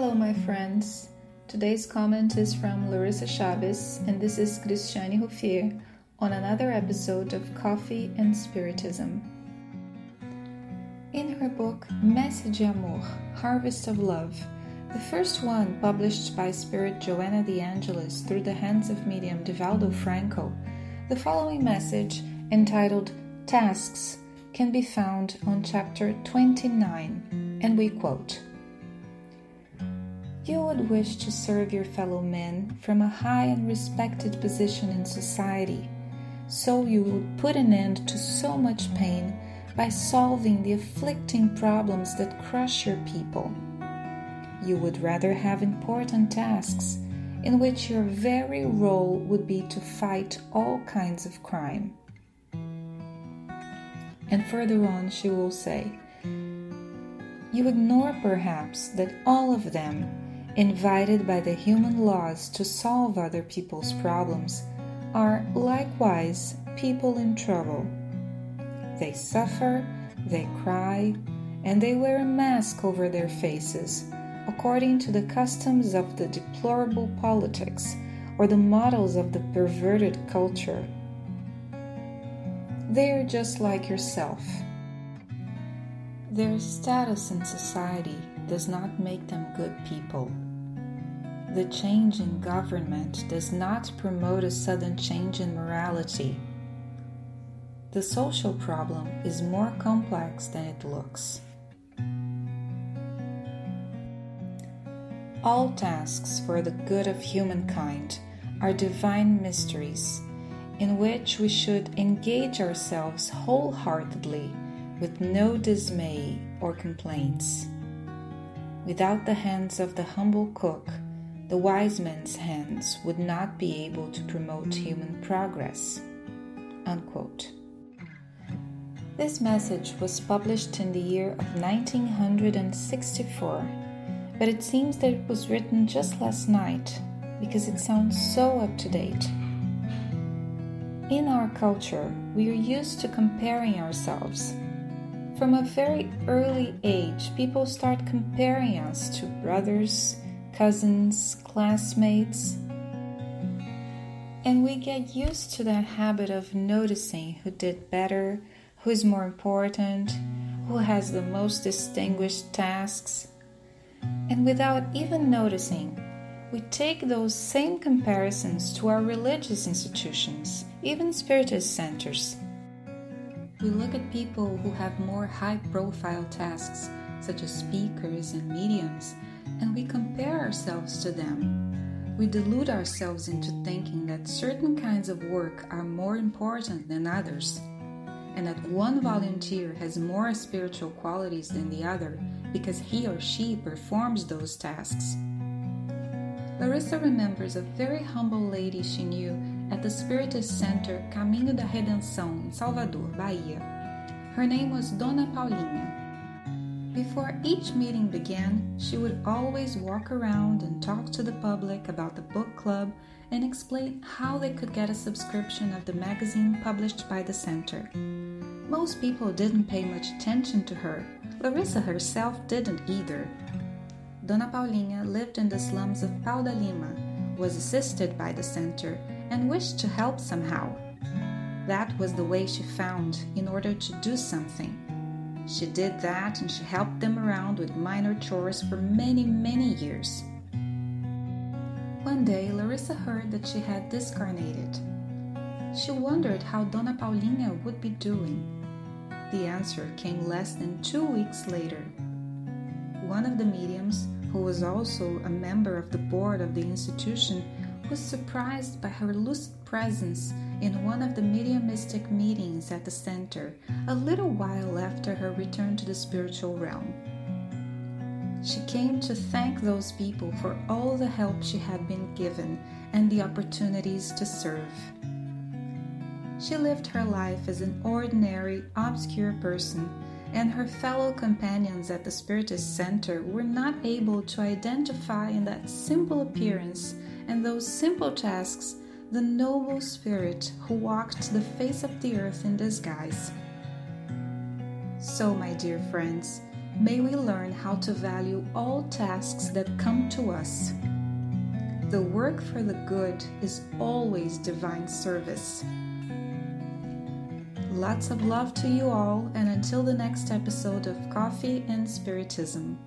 Hello, my friends. Today's comment is from Larissa Chavez, and this is Cristiane Ruffier on another episode of Coffee and Spiritism. In her book Messe de Amor Harvest of Love, the first one published by Spirit Joanna de Angelis through the hands of medium Divaldo Franco, the following message, entitled Tasks, can be found on chapter 29, and we quote You would wish to serve your fellow men from a high and respected position in society, so you would put an end to so much pain by solving the afflicting problems that crush your people. You would rather have important tasks in which your very role would be to fight all kinds of crime. And further on, she will say, You ignore perhaps that all of them, invited by the human laws to solve other people's problems, are likewise people in trouble they suffer, they cry, and they wear a mask over their faces, according to the customs of the deplorable politics or the models of the perverted culture. They are just like yourself. Their status in society does not make them good people. The change in government does not promote a sudden change in morality the social problem is more complex than it looks. All tasks for the good of humankind are divine mysteries in which we should engage ourselves wholeheartedly with no dismay or complaints. Without the hands of the humble cook, the wise man's hands would not be able to promote human progress. Unquote. This message was published in the year of 1964, but it seems that it was written just last night because it sounds so up to date. In our culture, we are used to comparing ourselves. From a very early age, people start comparing us to brothers, cousins, classmates. And we get used to that habit of noticing who did better who is more important, who has the most distinguished tasks. And without even noticing, we take those same comparisons to our religious institutions, even spiritist centers. We look at people who have more high profile tasks, such as speakers and mediums, and we ourselves to them. We delude ourselves into thinking that certain kinds of work are more important than others and that one volunteer has more spiritual qualities than the other because he or she performs those tasks. Larissa remembers a very humble lady she knew at the Spiritist Center Caminho da Redenção in Salvador, Bahia. Her name was Dona Paulinha. Before each meeting began, she would always walk around and talk to the public about the book club and explain how they could get a subscription of the magazine published by the center. Most people didn't pay much attention to her. Larissa herself didn't either. Dona Paulinha lived in the slums of Pau da Lima, was assisted by the center, and wished to help somehow. That was the way she found in order to do something. She did that and she helped them around with minor chores for many, many years. One day, Larissa heard that she had discarnated. She wondered how Dona Paulina would be doing. The answer came less than two weeks later. One of the mediums, who was also a member of the board of the institution, was surprised by her lucid presence in one of the mediumistic meetings at the center a little while after her return to the spiritual realm. She came to thank those people for all the help she had been given and the opportunities to serve. She lived her life as an ordinary, obscure person, and her fellow companions at the Spiritist Center were not able to identify in that simple appearance and those simple tasks the noble spirit who walked the face of the earth in disguise. So, my dear friends, May we learn how to value all tasks that come to us. The work for the good is always divine service. Lots of love to you all, and until the next episode of Coffee and Spiritism.